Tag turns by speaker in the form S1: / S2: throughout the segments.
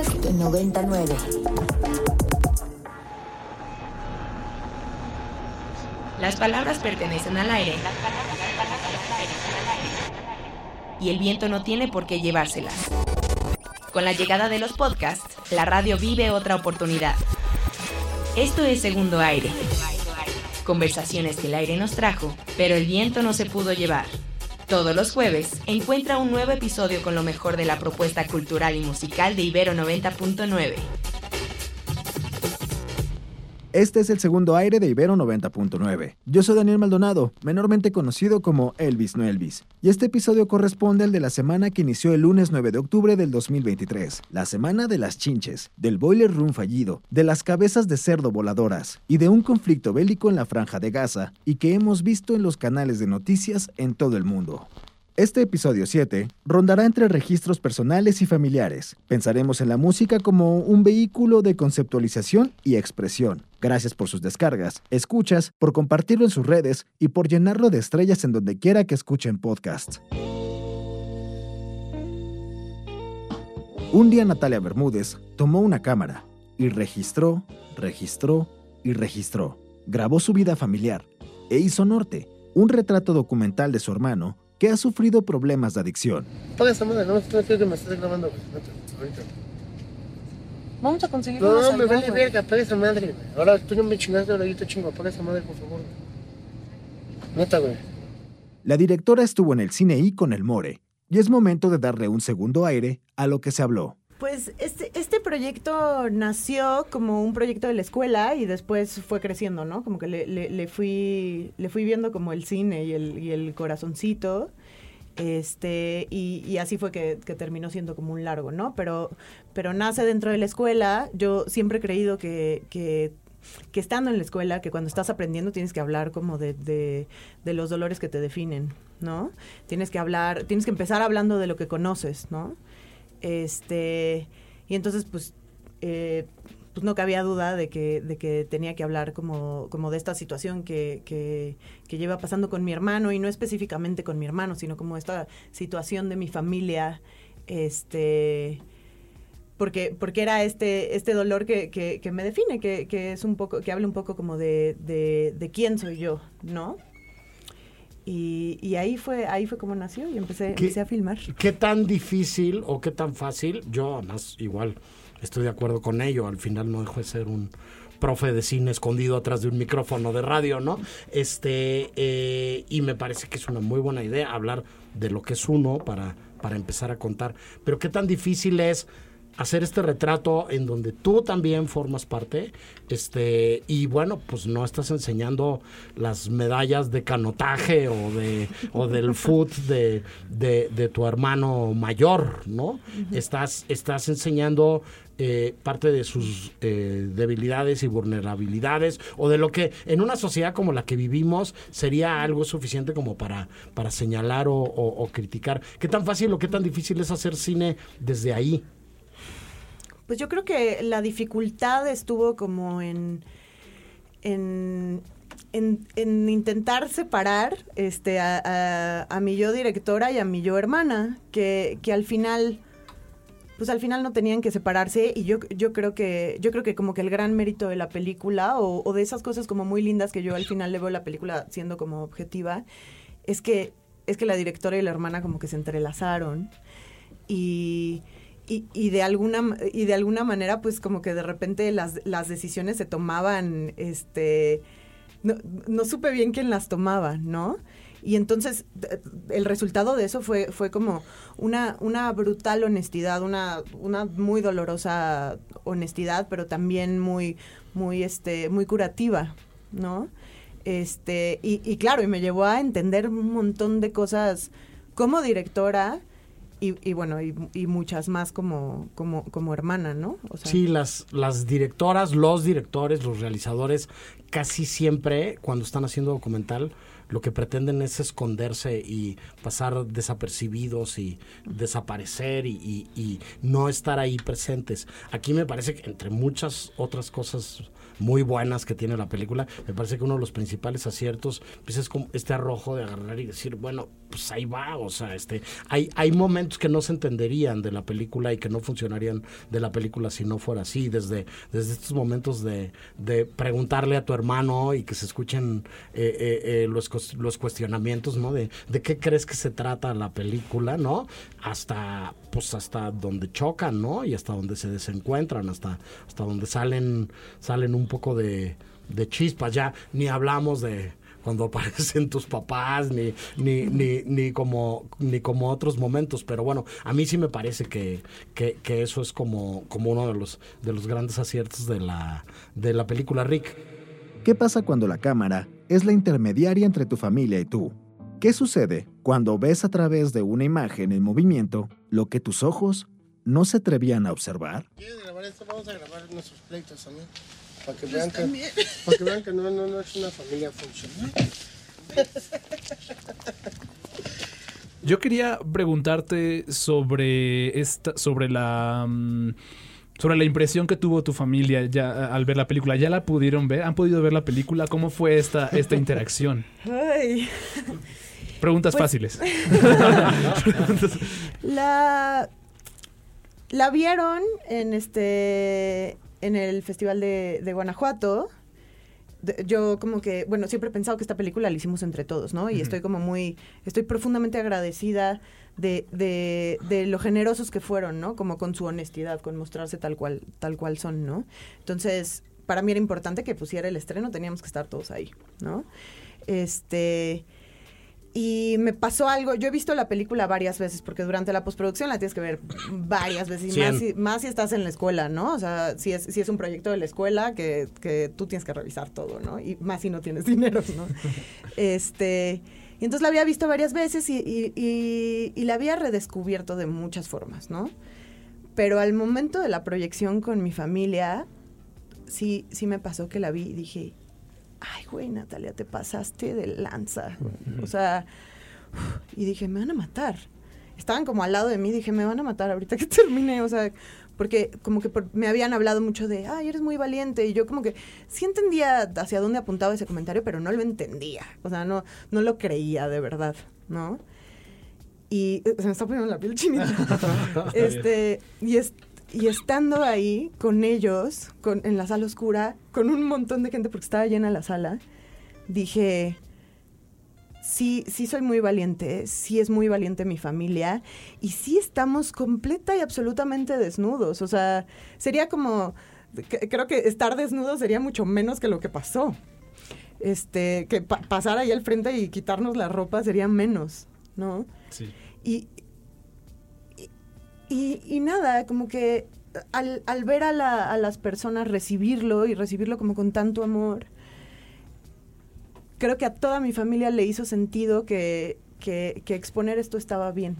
S1: Podcast 99.
S2: Las palabras pertenecen al aire. Y el viento no tiene por qué llevárselas. Con la llegada de los podcasts, la radio vive otra oportunidad. Esto es Segundo Aire. Conversaciones que el aire nos trajo, pero el viento no se pudo llevar. Todos los jueves encuentra un nuevo episodio con lo mejor de la propuesta cultural y musical de Ibero 90.9.
S3: Este es el segundo aire de Ibero 90.9. Yo soy Daniel Maldonado, menormente conocido como Elvis no Elvis, y este episodio corresponde al de la semana que inició el lunes 9 de octubre del 2023, la semana de las chinches, del boiler room fallido, de las cabezas de cerdo voladoras y de un conflicto bélico en la franja de Gaza y que hemos visto en los canales de noticias en todo el mundo. Este episodio 7 rondará entre registros personales y familiares. Pensaremos en la música como un vehículo de conceptualización y expresión. Gracias por sus descargas, escuchas, por compartirlo en sus redes y por llenarlo de estrellas en donde quiera que escuchen podcasts. Un día Natalia Bermúdez tomó una cámara y registró, registró y registró. Grabó su vida familiar e hizo Norte, un retrato documental de su hermano que ha sufrido problemas de adicción.
S4: Madre, no.
S5: Vamos a conseguir
S4: No, me vale
S5: güey.
S4: verga, paga esa madre, güey. Ahora tú no me chingaste, ahora yo te chingo, paga esa madre, por favor. Neta, güey.
S3: La directora estuvo en el cine y con el More, y es momento de darle un segundo aire a lo que se habló.
S5: Pues este, este proyecto nació como un proyecto de la escuela y después fue creciendo, ¿no? Como que le, le- le fui, le fui viendo como el cine y el, y el corazoncito. Este, y, y así fue que, terminó siendo como un largo, ¿no? Pero, pero nace dentro de la escuela. Yo siempre he creído que, que, que estando en la escuela, que cuando estás aprendiendo tienes que hablar como de, de, de los dolores que te definen, ¿no? Tienes que hablar, tienes que empezar hablando de lo que conoces, ¿no? Este, y entonces, pues, eh, pues no cabía duda de que, de que tenía que hablar como, como de esta situación que, que, que lleva pasando con mi hermano, y no específicamente con mi hermano, sino como esta situación de mi familia, este porque, porque era este, este dolor que, que, que me define, que, que es un poco, que habla un poco como de, de, de quién soy yo, ¿no? Y, y ahí fue, ahí fue como nació y empecé,
S6: ¿Qué-
S5: empecé a filmar.
S6: ¿Qué tan difícil o qué tan fácil? Yo, además, igual estoy de acuerdo con ello. Al final no dejo de ser un profe de cine escondido atrás de un micrófono de radio, ¿no? Este, eh, y me parece que es una muy buena idea hablar de lo que es uno para, para empezar a contar. Pero qué tan difícil es hacer este retrato en donde tú también formas parte este y bueno pues no estás enseñando las medallas de canotaje o de o del foot de, de, de tu hermano mayor no estás estás enseñando eh, parte de sus eh, debilidades y vulnerabilidades o de lo que en una sociedad como la que vivimos sería algo suficiente como para, para señalar o, o- o criticar. ¿Qué tan fácil o qué tan difícil es hacer cine desde ahí?
S5: Pues yo creo que la dificultad estuvo como en, en, en, en intentar separar este, a, a- mi yo directora y a mi yo hermana, que, que al final, pues al final no tenían que separarse y yo, yo creo que, yo creo que como que el gran mérito de la película o, o de esas cosas como muy lindas que yo al final le veo la película siendo como objetiva, es que, es que la directora y la hermana como que se entrelazaron y, y, de alguna y de alguna manera pues como que de repente las, las decisiones se tomaban este no, no supe bien quién las tomaba no y entonces el resultado de eso fue fue como una una brutal honestidad una una muy dolorosa honestidad pero también muy muy este muy curativa no este y, y claro y me llevó a entender un montón de cosas como directora y, y bueno, y, y muchas más como, como, como hermana, ¿no?
S6: Sí, las, las directoras, los directores, los realizadores, casi siempre cuando están haciendo documental, lo que pretenden es esconderse y pasar desapercibidos y desaparecer y, y- y no estar ahí presentes. Aquí me parece que entre muchas otras cosas muy buenas que tiene la película. Me parece que uno de los principales aciertos pues es como este arrojo de agarrar y decir, bueno, pues ahí va, o sea, este, hay, hay momentos que no se entenderían de la película y que no funcionarían de la película si no fuera así, desde, desde estos momentos de, de preguntarle a tu hermano y que se escuchen eh, eh, eh, los, los cuestionamientos, ¿no? De, de qué crees que se trata la película, ¿no? Hasta, pues hasta donde chocan, ¿no? Y hasta donde se desencuentran, hasta, hasta donde salen, salen un poco de, de chispas, ya ni hablamos de cuando aparecen tus papás, ni, ni, ni, ni, como, ni como otros momentos. Pero bueno, a mí sí me parece que, que, que, eso es como, como uno de los, de los grandes aciertos de la, de la película Rick.
S3: ¿Qué pasa cuando la cámara es la intermediaria entre tu familia y tú? ¿Qué sucede cuando ves a través de una imagen en movimiento lo que tus ojos no se atrevían a observar?
S4: ¿Quieres grabar esto? Vamos a grabar nuestros pleitos también. Para que, vean que, para que vean que no, no, no es una familia funcional.
S1: Yo quería preguntarte sobre esta, sobre la mm, sobre la impresión que tuvo tu familia ya al ver la película. ¿Ya la pudieron ver? ¿Han podido ver la película? ¿Cómo fue esta, esta interacción?
S5: Ay.
S1: Preguntas
S5: Pues-
S1: fáciles.
S5: La, la vieron en este en el Festival de, de Guanajuato. Yo como que, bueno, siempre he pensado que esta película la hicimos entre todos, ¿no? Y estoy como muy, estoy profundamente agradecida de, de, de lo generosos que fueron, ¿no? Como con su honestidad, con mostrarse tal cual, tal cual son, ¿no? Entonces, para mí era importante que pusiera el estreno, teníamos que estar todos ahí, ¿no? Este, y me pasó algo, yo he visto la película varias veces, porque durante la postproducción la tienes que ver varias veces, y más si, más si estás en la escuela, ¿no? O sea, si es, si es un proyecto de la escuela, que, que tú tienes que revisar todo, ¿no? Y más si no tienes dinero, ¿no? este, y entonces la había visto varias veces y, y- y- y la había redescubierto de muchas formas, ¿no? Pero al momento de la proyección con mi familia, sí, sí me pasó que la vi y dije, ay, güey, Natalia, te pasaste de lanza. O sea, y dije, me van a matar. Estaban como al lado de mí, dije, me van a matar ahorita que termine, o sea, porque como que por- me habían hablado mucho de, ay, eres muy valiente, y yo como que sí entendía hacia dónde apuntaba ese comentario, pero no lo entendía, o sea, no, no lo creía de verdad, ¿no? Y eh, se me está poniendo la piel chinita. este, y, es- y estando ahí con ellos, con, en la sala oscura, con un montón de gente, porque estaba llena la sala, dije, sí, sí soy muy valiente, sí es muy valiente mi familia, y sí estamos completa y absolutamente desnudos. O sea, sería como, que- creo que estar desnudo sería mucho menos que lo que pasó. Este, que pa- pasar ahí al frente y quitarnos la ropa sería menos, ¿no?
S1: Sí.
S5: Y, y- y nada, como que al, al ver a, la- a las personas recibirlo y recibirlo como con tanto amor, creo que a toda mi familia le hizo sentido que, que- que exponer esto estaba bien.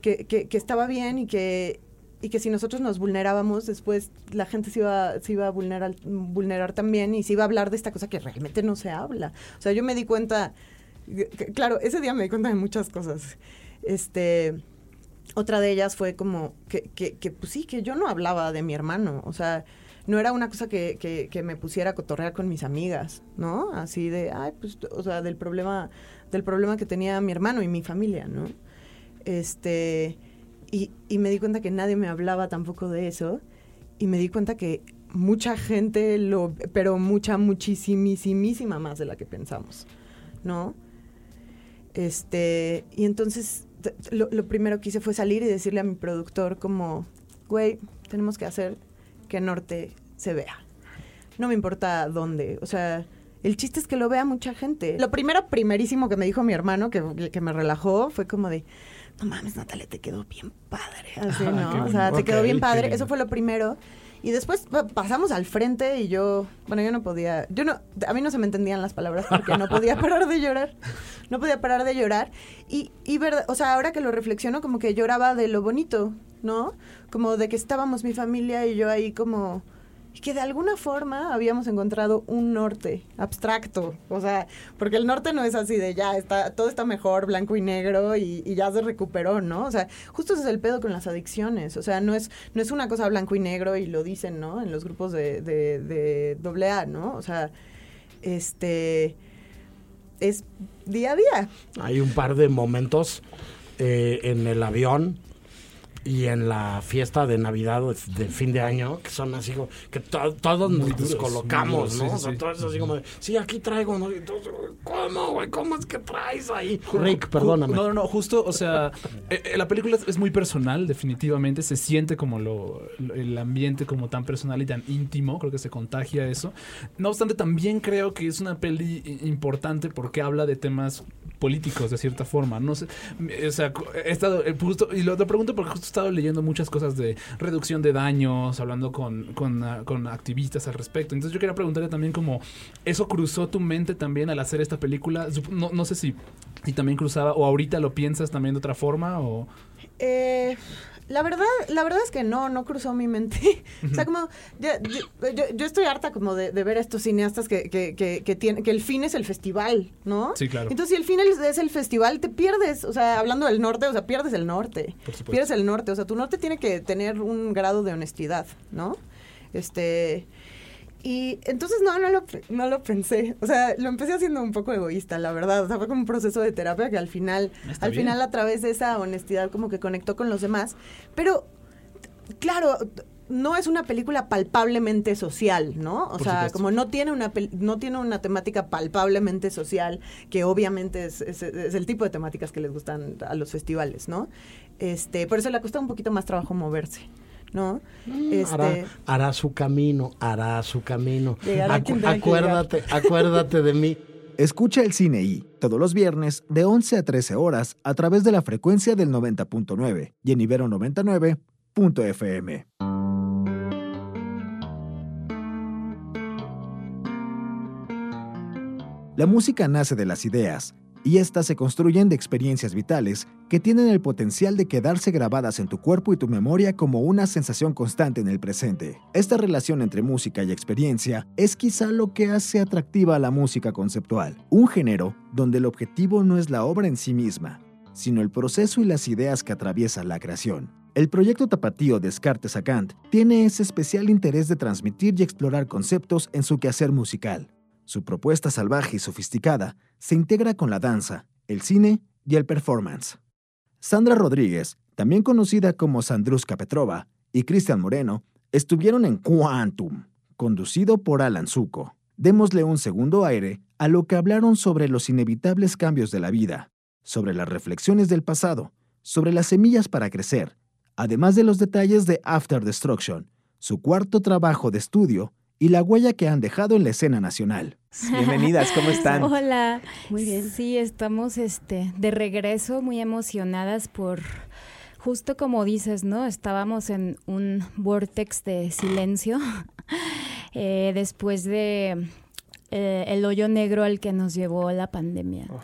S5: Que, que- que estaba bien y que, y que si nosotros nos vulnerábamos, después la gente se iba, se iba a vulnerar, vulnerar también y se iba a hablar de esta cosa que realmente no se habla. O sea, yo me di cuenta, claro, ese día me di cuenta de muchas cosas. Este, otra de ellas fue como que, que, pues sí, que yo no hablaba de mi hermano, o sea, no era una cosa que, que, me pusiera a cotorrear con mis amigas, ¿no? Así de, ay, pues, o sea, del problema, del problema que tenía mi hermano y mi familia, ¿no? Este, y, y me di cuenta que nadie me hablaba tampoco de eso, y me di cuenta que mucha gente lo, pero mucha, muchísimísima más de la que pensamos, ¿no? Este, y entonces lo, lo primero que hice fue salir y decirle a mi productor como, güey, tenemos que hacer que Norte se vea. No me importa dónde, o sea, el chiste es que lo vea mucha gente. Lo primero, primerísimo que me dijo mi hermano, que, que me relajó, fue como de, no mames, Natalia, te quedó bien padre. Así,
S1: Ah,
S5: ¿no? O sea, te quedó bien padre. Eso fue lo primero. Y después pa- pasamos al frente y yo, bueno, yo no podía, yo no, a mí no se me entendían las palabras porque no podía parar de llorar, no podía parar de llorar. Y, y verdad, o sea, ahora que lo reflexiono, como que lloraba de lo bonito, ¿no? Como de que estábamos mi familia y yo ahí como y que de alguna forma habíamos encontrado un norte abstracto, o sea, porque el norte no es así de ya, está, todo está mejor, blanco y negro y, ya se recuperó, ¿no? O sea, justo ese es el pedo con las adicciones, o sea, no es, no es una cosa blanco y negro y lo dicen, ¿no? En los grupos de, de, de doble A, ¿no? O sea, este es día a día.
S6: Hay un par de momentos eh, en el avión y en la fiesta de Navidad de fin de año, que son así como, que todos nos descolocamos, ¿no? Sí, así como de, sí, aquí traigo, ¿no? ¿Cómo, güey? ¿Cómo es que traes ahí? Rick, perdóname.
S1: No, no, no, justo, o sea, eh, eh, la película es muy personal, definitivamente, se siente como lo, el ambiente como tan personal y tan íntimo, creo que se contagia eso. No obstante, también creo que es una peli importante porque habla de temas políticos, de cierta forma, no sé, o sea, he estado, eh, justo, y lo, lo pregunto porque justo estado leyendo muchas cosas de reducción de daños, hablando con, con, ah, con, activistas al respecto. Entonces yo quería preguntarle también como, ¿eso cruzó tu mente también al hacer esta película? No, no sé si, si también cruzaba, o ahorita lo piensas también de otra forma, o...
S5: Eh, la verdad, la verdad es que no, no cruzó mi mente. o sea, como, yo, yo, estoy harta como de, ver a estos cineastas que, que, que, que, que el fin es el festival, ¿no?
S1: Sí, claro.
S5: Entonces, si el fin es el festival, te pierdes, o sea, hablando del norte, o sea, pierdes el norte. Pierdes el norte, o sea, tu norte tiene que tener un grado de honestidad, ¿no? Este... Y entonces no, no lo, no lo pensé. O sea, lo empecé haciendo un poco egoísta, la verdad. O sea, fue como un proceso de terapia que al final, al final a través de esa honestidad como que conectó con los demás. Pero, claro, no es una película palpablemente social, ¿no? O sea, como no tiene una no tiene una temática palpablemente social, que obviamente es, es, el tipo de temáticas que les gustan a los festivales, ¿no? Este, por eso le cuesta un poquito más trabajo moverse. ¿No?
S6: Mm, este, hará, su camino, hará su camino. acuérdate, acuérdate de mí.
S3: Escucha el Cine I todos los viernes de 11 a 13 horas a través de la frecuencia del 90.9 y en Ibero 99.fm. La música nace de las ideas y éstas se construyen de experiencias vitales que tienen el potencial de quedarse grabadas en tu cuerpo y tu memoria como una sensación constante en el presente. Esta relación entre música y experiencia es quizá lo que hace atractiva la música conceptual, un género donde el objetivo no es la obra en sí misma, sino el proceso y las ideas que atraviesan la creación. El proyecto tapatío Descartes a Kant tiene ese especial interés de transmitir y explorar conceptos en su quehacer musical. Su propuesta salvaje y sofisticada se integra con la danza, el cine y el performance. Sandra Rodríguez, también conocida como Sandruska Petrova, y Cristian Moreno estuvieron en Quantum, conducido por Alan Zuko. Démosle un segundo aire a lo que hablaron sobre los inevitables cambios de la vida, sobre las reflexiones del pasado, sobre las semillas para crecer, además de los detalles de After Destruction, su cuarto trabajo de estudio y la huella que han dejado en la escena nacional. Bienvenidas, ¿cómo están?
S7: Hola. Muy bien. Sí, estamos este de regreso muy emocionadas por justo como dices, ¿no? Estábamos en un vortex de silencio eh, después de eh, el hoyo negro al que nos llevó la pandemia. Oh,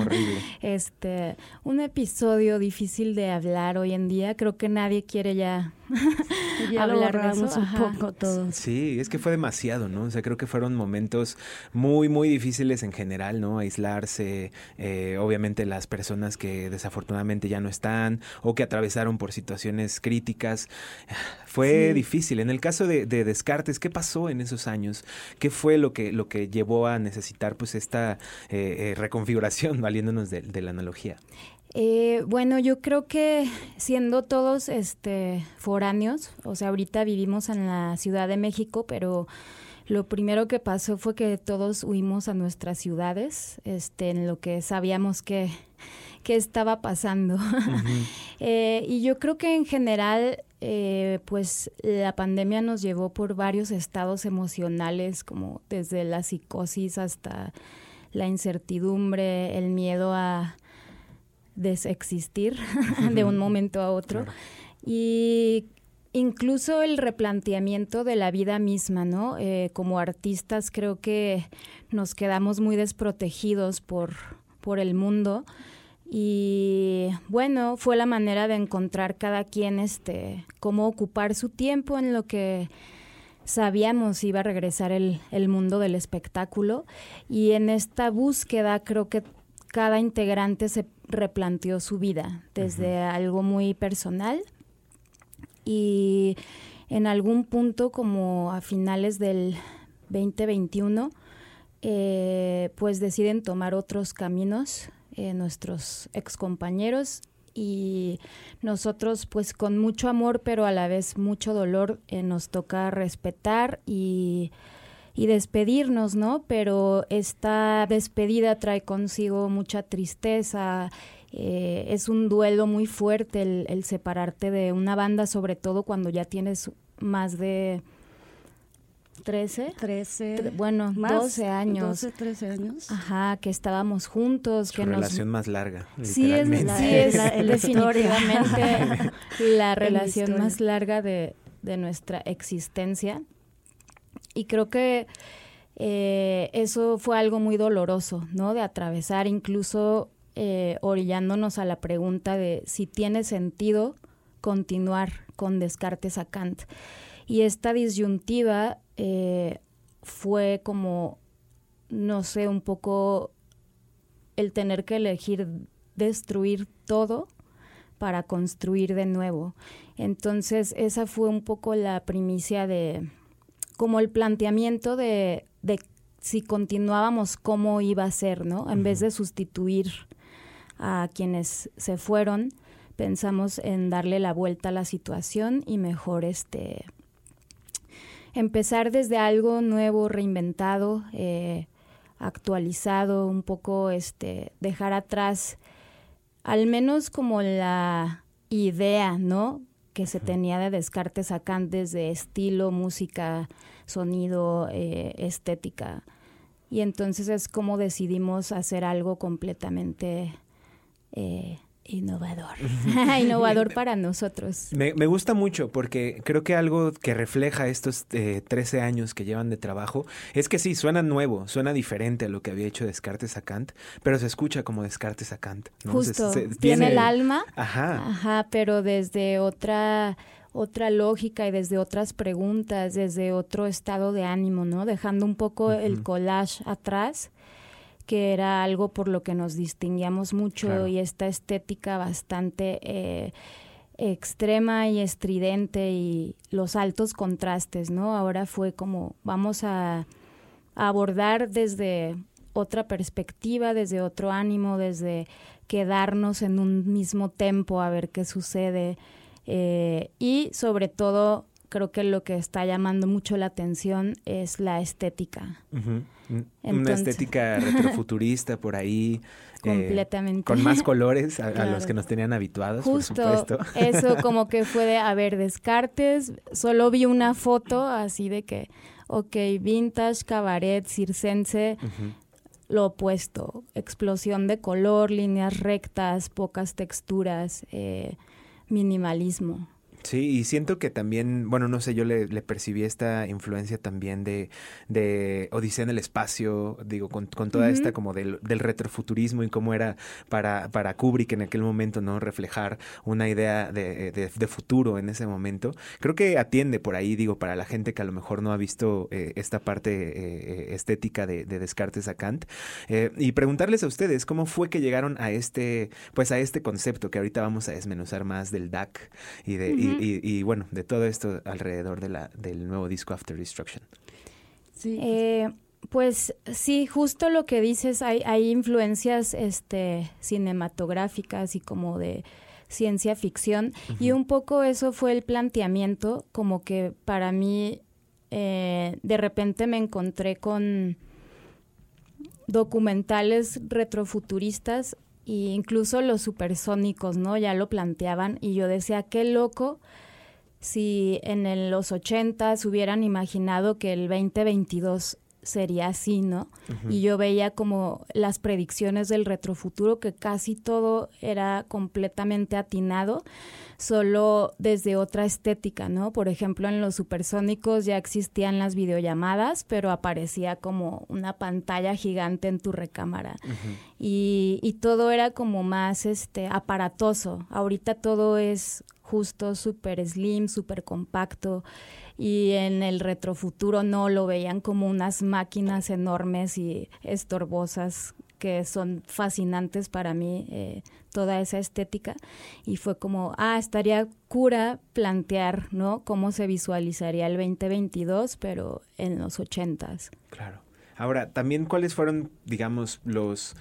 S7: horrible. este, un episodio difícil de hablar hoy en día. Creo que nadie quiere ya, hablar de eso. un poco todos.
S8: Sí, es que fue demasiado, ¿no? O sea, creo que fueron momentos muy, muy difíciles en general, ¿no? Aislarse, eh, obviamente las personas que desafortunadamente ya no están o que atravesaron por situaciones críticas. Fue difícil. En el caso de, Descartes, ¿qué pasó en esos años? ¿Qué fue lo que, lo que llevó a necesitar pues esta eh, eh, reconfiguración, valiéndonos de, la analogía?
S7: Eh, bueno, yo creo que siendo todos este foráneos, o sea, ahorita vivimos en la Ciudad de México, pero lo primero que pasó fue que todos huimos a nuestras ciudades, este, en lo que sabíamos que, que estaba pasando. y yo creo que en general eh, pues la pandemia nos llevó por varios estados emocionales, como desde la psicosis hasta la incertidumbre, el miedo a desexistir de un momento a otro. Y incluso el replanteamiento de la vida misma, ¿no? Eh, como artistas creo que nos quedamos muy desprotegidos por, por el mundo y bueno, fue la manera de encontrar cada quien este cómo ocupar su tiempo en lo que sabíamos iba a regresar el, el mundo del espectáculo y en esta búsqueda creo que cada integrante se replanteó su vida desde algo muy personal y en algún punto como a finales del 2021 eh, pues deciden tomar otros caminos eh, nuestros excompañeros y nosotros pues con mucho amor pero a la vez mucho dolor eh, nos toca respetar y, y, despedirnos, ¿no? Pero esta despedida trae consigo mucha tristeza, eh, es un duelo muy fuerte el, el separarte de una banda, sobre todo cuando ya tienes más de 13.
S9: 13.
S7: Bueno,
S9: más,
S7: 12 años.
S9: 12, 13 años.
S7: Ajá, que estábamos juntos.
S8: Su
S7: que
S8: relación
S7: nos...
S8: más larga.
S7: Sí, es,
S8: literalmente.
S7: sí, es
S9: La- la
S7: definitivamente la relación más larga de, de nuestra existencia. Y creo que eh, eso fue algo muy doloroso, ¿no? De atravesar, incluso eh, orillándonos a la pregunta de si tiene sentido continuar con Descartes a Kant. Y esta disyuntiva eh, fue como, no sé, un poco el tener que elegir destruir todo para construir de nuevo. Entonces, esa fue un poco la primicia de, como el planteamiento de, de si continuábamos, cómo iba a ser, ¿no? En vez de sustituir a quienes se fueron, pensamos en darle la vuelta a la situación y mejor este empezar desde algo nuevo, reinventado, eh, actualizado, un poco este dejar atrás al menos como la idea, ¿no? Que se tenía de Descartes a Kant desde estilo, música, sonido, eh, estética. Y entonces es como decidimos hacer algo completamente eh, innovador. innovador para nosotros.
S8: Me, me gusta mucho porque creo que algo que refleja estos eh, 13 años que llevan de trabajo es que sí, suena nuevo, suena diferente a lo que había hecho Descartes a Kant, pero se escucha como Descartes a Kant. ¿no?
S7: Justo,
S8: Se- se-
S7: tiene el alma,
S8: Ajá.
S7: ajá, pero desde otra otra lógica y desde otras preguntas, desde otro estado de ánimo, ¿no? Dejando un poco el collage atrás, que era algo por lo que nos distinguíamos mucho
S8: Claro.
S7: y esta estética bastante eh, extrema y estridente y los altos contrastes, ¿no? Ahora fue como vamos a, a abordar desde otra perspectiva, desde otro ánimo, desde quedarnos en un mismo tempo a ver qué sucede eh, y sobre todo creo que lo que está llamando mucho la atención es la estética.
S8: Una estética retrofuturista por ahí. eh,
S7: Completamente.
S8: con más colores a, los que nos tenían habituados,
S7: Justo
S8: por supuesto.
S7: eso como que fue de, a ver, Descartes, solo vi una foto así de que, ok, vintage, cabaret, circense, lo opuesto, explosión de color, líneas rectas, pocas texturas, eh, minimalismo.
S8: Sí, y siento que también, bueno, no sé, yo le, le percibí esta influencia también de, de Odisea en el espacio, digo, con, con toda esta como del, del retrofuturismo y cómo era para, para Kubrick en aquel momento, ¿no? Reflejar una idea de, de- de futuro en ese momento. Creo que atiende por ahí, digo, para la gente que a lo mejor no ha visto eh, esta parte eh, eh, estética de, de Descartes a Kant. Eh, y preguntarles a ustedes cómo fue que llegaron a este, pues a este concepto que ahorita vamos a desmenuzar más del DAC y de, y- Y, bueno, de todo esto alrededor de la, del nuevo disco After Destruction.
S9: Sí.
S7: Eh, pues sí, justo lo que dices, hay, hay influencias este, cinematográficas y como de ciencia ficción, y un poco eso fue el planteamiento, como que para mí eh, de repente me encontré con documentales retrofuturistas e incluso los supersónicos, ¿no? Ya lo planteaban y yo decía, qué loco si en los 80 hubieran imaginado que el 2022 sería así, ¿no? Y yo veía como las predicciones del retrofuturo que casi todo era completamente atinado, solo desde otra estética, ¿no? Por ejemplo, en los supersónicos ya existían las videollamadas, pero aparecía como una pantalla gigante en tu recámara. Y, y todo era como más este aparatoso. Ahorita todo es justo, súper slim, súper compacto y en el retrofuturo no lo veían como unas máquinas enormes y estorbosas que son fascinantes para mí, eh, toda esa estética. Y fue como, ah, estaría cura plantear, ¿no? Cómo se visualizaría el 2022, pero en los ochentas.
S8: Claro. Ahora, también cuáles fueron, digamos, los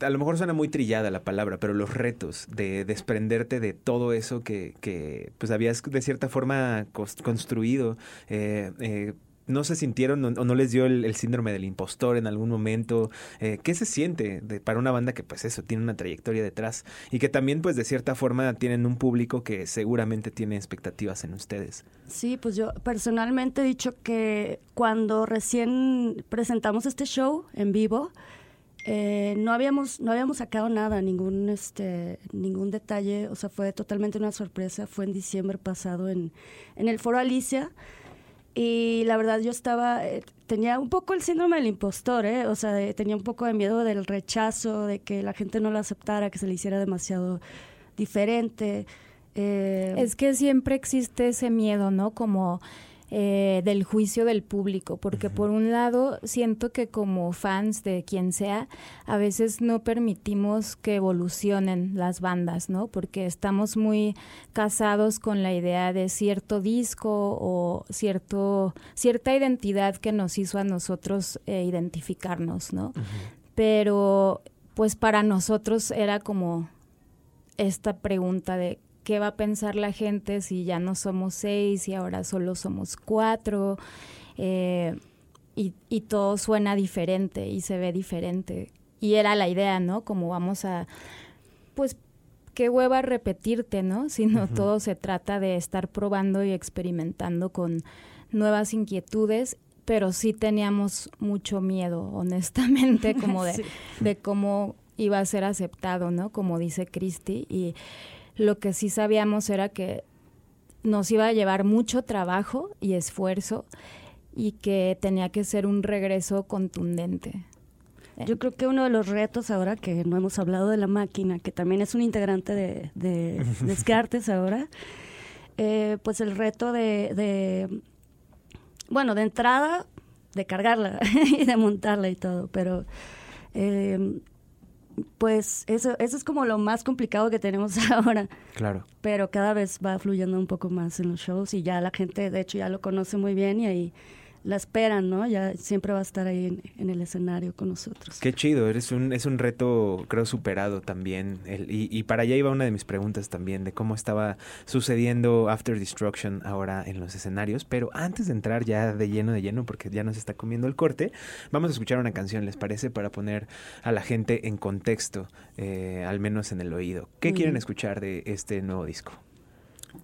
S8: a lo mejor suena muy trillada la palabra, pero los retos de desprenderte de todo eso que, que pues habías de cierta forma construido, eh, eh, no se sintieron o no les dio el, síndrome del impostor en algún momento? Eh, ¿Qué se siente para una banda que pues eso, tiene una trayectoria detrás y que también pues de cierta forma tienen un público que seguramente tiene expectativas en ustedes?
S9: Sí, pues yo personalmente he dicho que cuando recién presentamos este show en vivo, eh, no habíamos no habíamos sacado nada ningún este ningún detalle o sea fue totalmente una sorpresa fue en diciembre pasado en, en el foro Alicia y la verdad yo estaba, eh, tenía un poco el síndrome del impostor, ¿eh? o sea, tenía un poco de miedo del rechazo, de que la gente no lo aceptara, que se le hiciera demasiado diferente.
S7: Eh, es que siempre existe ese miedo, ¿no? Como eh, del juicio del público, porque por un lado siento que como fans de quien sea, a veces no permitimos que evolucionen las bandas, ¿no? Porque estamos muy casados con la idea de cierto disco o cierto, cierta identidad que nos hizo a nosotros eh, identificarnos, ¿no? Pero pues para nosotros era como esta pregunta de qué va a pensar la gente si ya no somos seis y ahora solo somos cuatro. Eh, y, todo suena diferente y se ve diferente. Y era la idea, ¿no? Como vamos a, pues, qué hueva repetirte, ¿no? Sino todo se trata de estar probando y experimentando con nuevas inquietudes pero sí teníamos mucho miedo, honestamente, como de, de cómo iba a ser aceptado, ¿no? Como dice Cristi. Y lo que sí sabíamos era que nos iba a llevar mucho trabajo y esfuerzo y que tenía que ser un regreso contundente.
S9: Yo creo que uno de los retos ahora, que no hemos hablado de la máquina, que también es un integrante de, de Descartes ahora, eh, pues el reto de, bueno, de entrada, de cargarla y de montarla y todo, pero eh, pues eso, eso es como lo más complicado que tenemos ahora.
S8: Claro.
S9: Pero cada vez va fluyendo un poco más en los shows y ya la gente, de hecho, ya lo conoce muy bien y ahí la esperan, ¿no? Ya siempre va a estar ahí en, el escenario con nosotros.
S8: Qué chido, eres un, es un reto, creo, superado también. El, y, y, para allá iba una de mis preguntas también, de cómo estaba sucediendo After Destruction ahora en los escenarios. Pero antes de entrar ya de lleno, de lleno, porque ya nos está comiendo el corte, vamos a escuchar una canción, ¿les parece? Para poner a la gente en contexto, eh, al menos en el oído. ¿Qué quieren escuchar de este nuevo disco?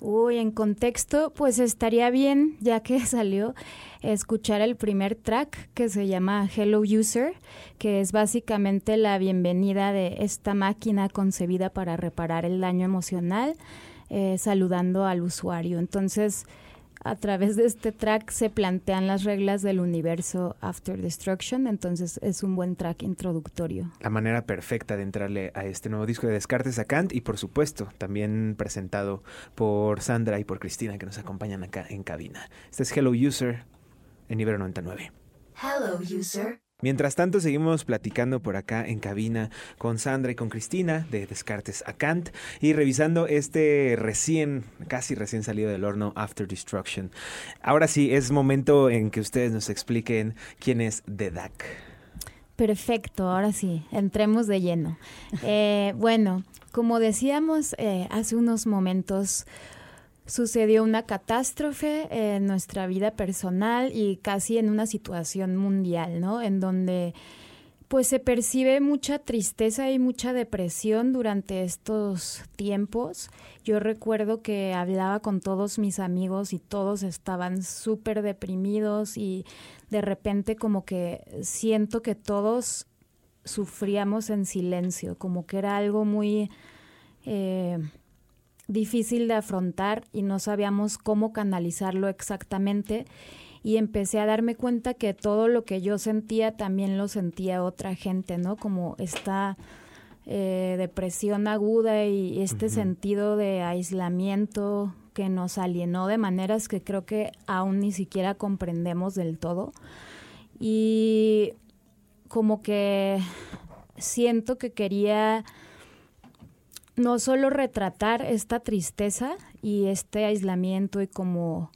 S7: Uy, en contexto, pues estaría bien, ya que salió, escuchar el primer track que se llama Hello User, que es básicamente la bienvenida de esta máquina concebida para reparar el daño emocional, eh, saludando al usuario. Entonces, a través de este track se plantean las reglas del universo After Destruction, entonces es un buen track introductorio.
S8: La manera perfecta de entrarle a este nuevo disco de Descartes a Kant y por supuesto también presentado por Sandra y por Cristina que nos acompañan acá en cabina. Este es Hello User en nivel 99. Hello User. Mientras tanto, seguimos platicando por acá en cabina con Sandra y con Cristina de Descartes a Kant y revisando este recién, casi recién salido del horno After Destruction. Ahora sí, es momento en que ustedes nos expliquen quién es The DAC.
S7: Perfecto, ahora sí, entremos de lleno. Eh, bueno, como decíamos eh, hace unos momentos, sucedió una catástrofe en nuestra vida personal y casi en una situación mundial, ¿no? En donde pues se percibe mucha tristeza y mucha depresión durante estos tiempos. Yo recuerdo que hablaba con todos mis amigos y todos estaban súper deprimidos y de repente como que siento que todos sufríamos en silencio, como que era algo muy... Eh, difícil de afrontar y no sabíamos cómo canalizarlo exactamente y empecé a darme cuenta que todo lo que yo sentía también lo sentía otra gente, ¿no? Como esta eh, depresión aguda y este sentido de aislamiento que nos alienó de maneras que creo que aún ni siquiera comprendemos del todo. Y como que siento que quería no solo retratar esta tristeza y este aislamiento y como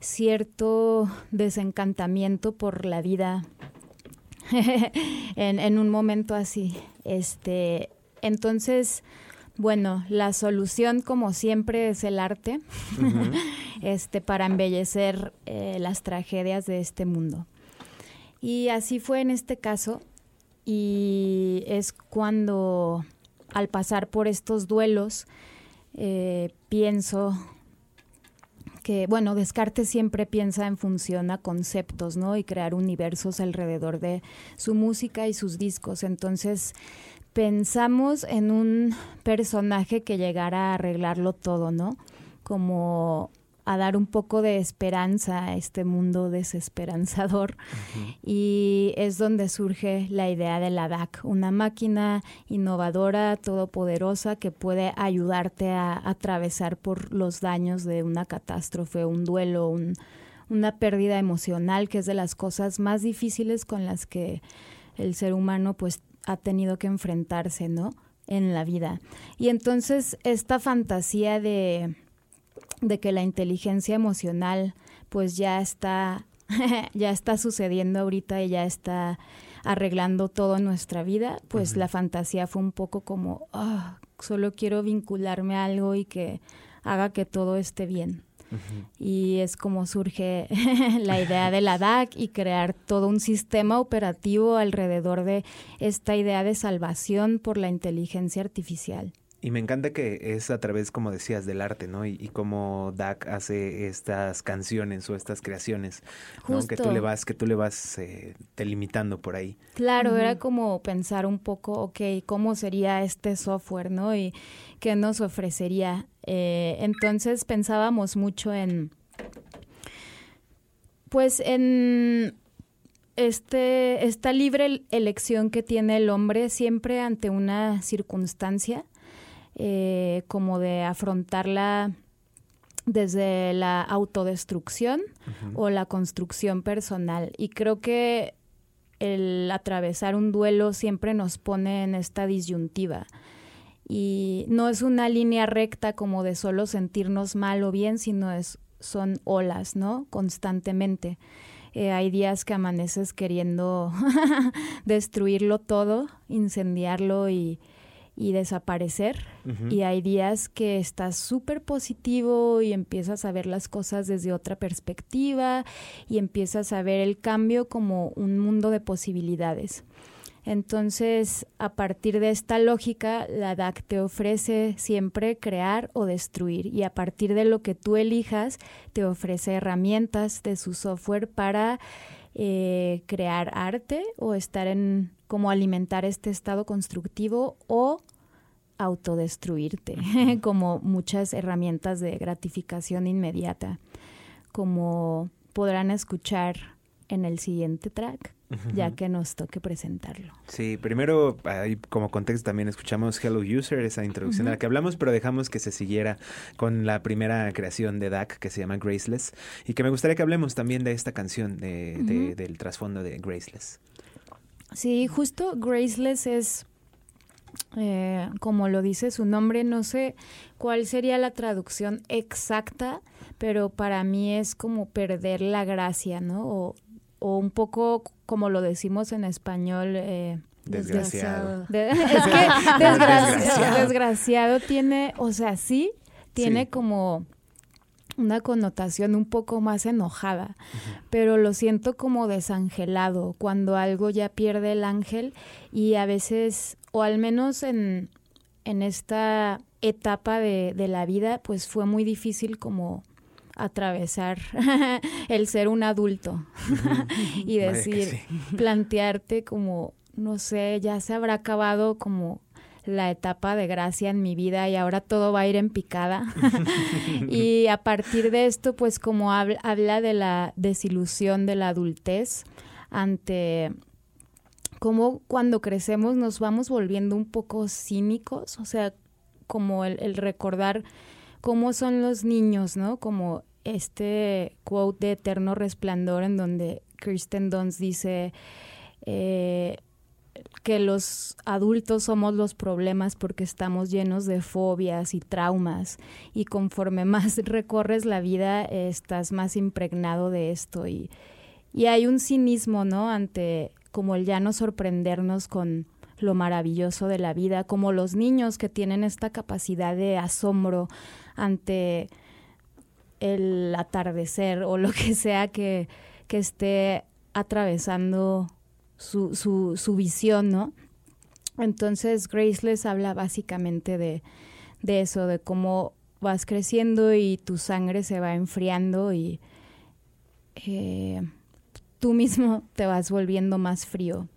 S7: cierto desencantamiento por la vida en, un momento así. Este, entonces, bueno, la solución, como siempre, es el arte, este, para embellecer eh, las tragedias de este mundo. Y así fue en este caso, y es cuando, al pasar por estos duelos, eh, pienso que, bueno, Descartes siempre piensa en función a conceptos, ¿no? Y crear universos alrededor de su música y sus discos. Entonces, pensamos en un personaje que llegara a arreglarlo todo, ¿no? Como a dar un poco de esperanza a este mundo desesperanzador. Y es donde surge la idea de la DAC, una máquina innovadora, todopoderosa, que puede ayudarte a, atravesar por los daños de una catástrofe, un duelo, una pérdida emocional, que es de las cosas más difíciles con las que el ser humano pues ha tenido que enfrentarse, ¿no? En la vida. Y entonces esta fantasía de de que la inteligencia emocional pues ya está ya está sucediendo ahorita y ya está arreglando todo en nuestra vida, pues la fantasía fue un poco como, ah, solo quiero vincularme a algo y que haga que todo esté bien. Y es como surge la idea de la DAC y crear todo un sistema operativo alrededor de esta idea de salvación por la inteligencia artificial.
S8: Y me encanta que es a través, como decías, del arte, ¿no? Y, y cómo Dak hace estas canciones o estas creaciones, ¿no? Que tú le vas, que tú le vas eh, delimitando por ahí.
S7: Claro, era como pensar un poco, ok, ¿cómo sería este software, no? Y qué nos ofrecería. Eh, entonces pensábamos mucho en, pues en este, esta libre elección que tiene el hombre siempre ante una circunstancia eh, como de afrontarla desde la autodestrucción o la construcción personal. Y creo que el atravesar un duelo siempre nos pone en esta disyuntiva. Y no es una línea recta como de solo sentirnos mal o bien, sino es, son olas, ¿no? Constantemente. Eh, hay días que amaneces queriendo destruirlo todo, incendiarlo y, y desaparecer. Y hay días que estás súper positivo y empiezas a ver las cosas desde otra perspectiva y empiezas a ver el cambio como un mundo de posibilidades. Entonces, a partir de esta lógica, la DAC te ofrece siempre crear o destruir y a partir de lo que tú elijas, te ofrece herramientas de su software para eh, crear arte o estar en cómo alimentar este estado constructivo o autodestruirte, como muchas herramientas de gratificación inmediata, como podrán escuchar en el siguiente track, ya que nos toque presentarlo.
S8: Sí, primero, como contexto también escuchamos Hello User, esa introducción a la que hablamos, pero dejamos que se siguiera con la primera creación de DAC que se llama Graceless y que me gustaría que hablemos también de esta canción, de, del trasfondo de Graceless.
S7: Sí, justo Graceless es, eh, como lo dice su nombre, no sé cuál sería la traducción exacta, pero para mí es como perder la gracia, ¿no? O, un poco como lo decimos en español. Eh,
S8: desgraciado.
S7: es que desgraciado, desgraciado tiene, o sea, sí, tiene como una connotación un poco más enojada, pero lo siento como desangelado, cuando algo ya pierde el ángel y a veces, o al menos en, en esta etapa de, de la vida, pues fue muy difícil como atravesar el ser un adulto y decir, plantearte como, no sé, ya se habrá acabado como la etapa de gracia en mi vida y ahora todo va a ir en picada. y a partir de esto, pues como habla, de la desilusión de la adultez ante cómo cuando crecemos nos vamos volviendo un poco cínicos, o sea, como el, el recordar cómo son los niños, ¿no? Como este quote de Eterno Resplandor en donde Kristen Dunst dice eh, que los adultos somos los problemas porque estamos llenos de fobias y traumas y conforme más recorres la vida estás más impregnado de esto y, y hay un cinismo, ¿no? Ante como el ya no sorprendernos con lo maravilloso de la vida, como los niños que tienen esta capacidad de asombro ante el atardecer o lo que sea que, que esté atravesando su, su, su visión, ¿no? Entonces Graceless habla básicamente de, de eso, de cómo vas creciendo y tu sangre se va enfriando y eh, tú mismo te vas volviendo más frío.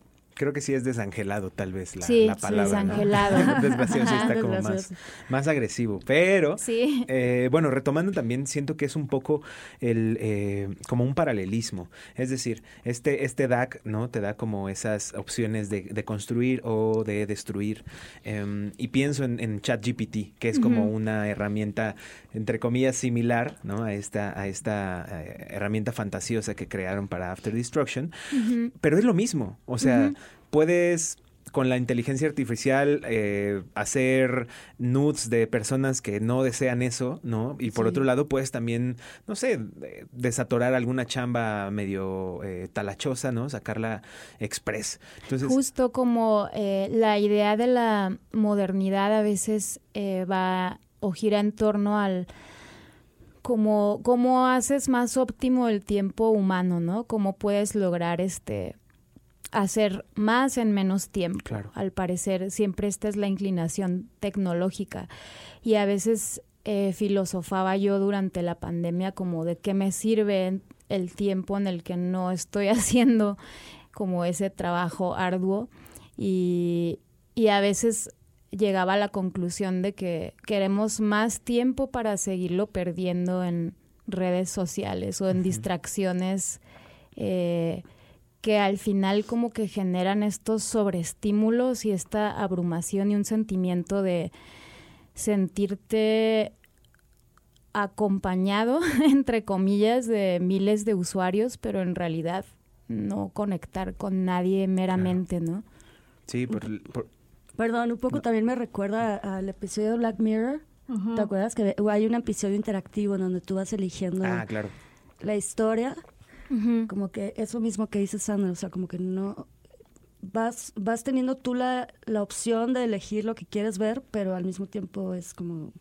S8: Creo que sí es desangelado, tal vez, la,
S7: Sí,
S8: la palabra. ¿no?
S7: desangelado.
S8: Desgraciado sí está como más, más agresivo. Pero,
S7: Sí.
S8: eh, bueno, retomando también, siento que es un poco el eh, como un paralelismo. Es decir, este, este DAC, ¿no? Te da como esas opciones de, de construir o de destruir. Em, y pienso en, en ChatGPT, que es como una herramienta, entre comillas, similar, ¿no? A esta, a esta eh, herramienta fantasiosa que crearon para After Destruction. Pero es lo mismo. O sea. Puedes con la inteligencia artificial eh, hacer nudes de personas que no desean eso, ¿no? Y por
S9: Sí.
S8: otro lado puedes también, no sé, de- desatorar alguna chamba medio eh, talachosa, ¿no? Sacarla express. Entonces,
S7: Justo como eh, la idea de la modernidad a veces eh, va o gira en torno al como cómo haces más óptimo el tiempo humano, ¿no? Cómo puedes lograr este hacer más en menos tiempo.
S8: Claro.
S7: Al parecer siempre esta es la inclinación tecnológica y a veces eh, filosofaba yo durante la pandemia como de qué me sirve el tiempo en el que no estoy haciendo como ese trabajo arduo y, y a veces llegaba a la conclusión de que queremos más tiempo para seguirlo perdiendo en redes sociales o en distracciones eh, que al final como que generan estos sobreestímulos y esta abrumación y un sentimiento de sentirte acompañado, entre comillas, de miles de usuarios, pero en realidad no conectar con nadie meramente, ¿no?
S8: sí, por- por-
S9: Perdón, un poco también me recuerda al episodio de Black Mirror. ¿Te acuerdas que hay un episodio interactivo en donde tú vas eligiendo
S8: ah, claro.
S9: la historia? Como que eso mismo que dice Sandra, o sea, como que no vas vas teniendo tú la, la opción de elegir lo que quieres ver, pero al mismo tiempo es como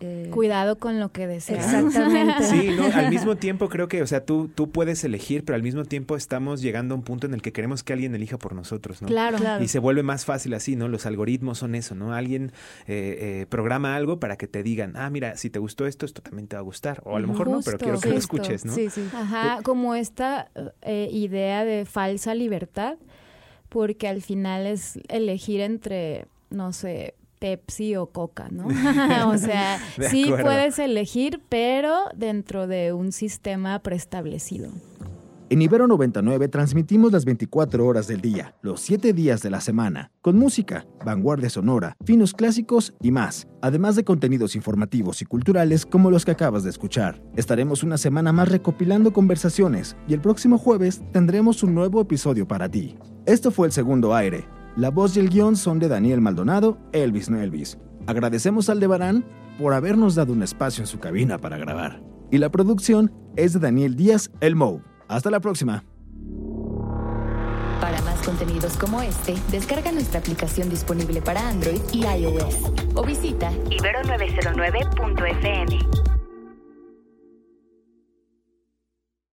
S9: eh,
S7: Cuidado con lo que deseas.
S9: Exactamente.
S8: Sí, no, al mismo tiempo creo que, o sea, tú, tú puedes elegir, pero al mismo tiempo estamos llegando a un punto en el que queremos que alguien elija por nosotros, ¿no?
S7: Claro.
S9: Claro.
S8: Y se vuelve más fácil así, ¿no? Los algoritmos son eso, ¿no? Alguien eh, eh, programa algo para que te digan, ah, mira, si te gustó esto, esto también te va a gustar. O a lo mejor no, pero quiero que lo escuches, ¿no?
S9: Sí, sí.
S7: Ajá, como esta eh, idea de falsa libertad, porque al final es elegir entre, no sé, Pepsi o Coca, ¿no? o sea, sí puedes elegir, pero dentro de un sistema preestablecido.
S3: En Ibero 99 transmitimos las 24 horas del día, los 7 días de la semana, con música, vanguardia sonora, finos clásicos y más, además de contenidos informativos y culturales como los que acabas de escuchar. Estaremos una semana más recopilando conversaciones y el próximo jueves tendremos un nuevo episodio para ti. Esto fue el segundo aire. La voz y el guion son de Daniel Maldonado, Elvis no Elvis. Agradecemos al Debarán por habernos dado un espacio en su cabina para grabar. Y la producción es de Daniel Díaz El Mou. Hasta la próxima.
S2: Para más contenidos como este, descarga nuestra aplicación disponible para Android y iOS o visita ibero909.fm.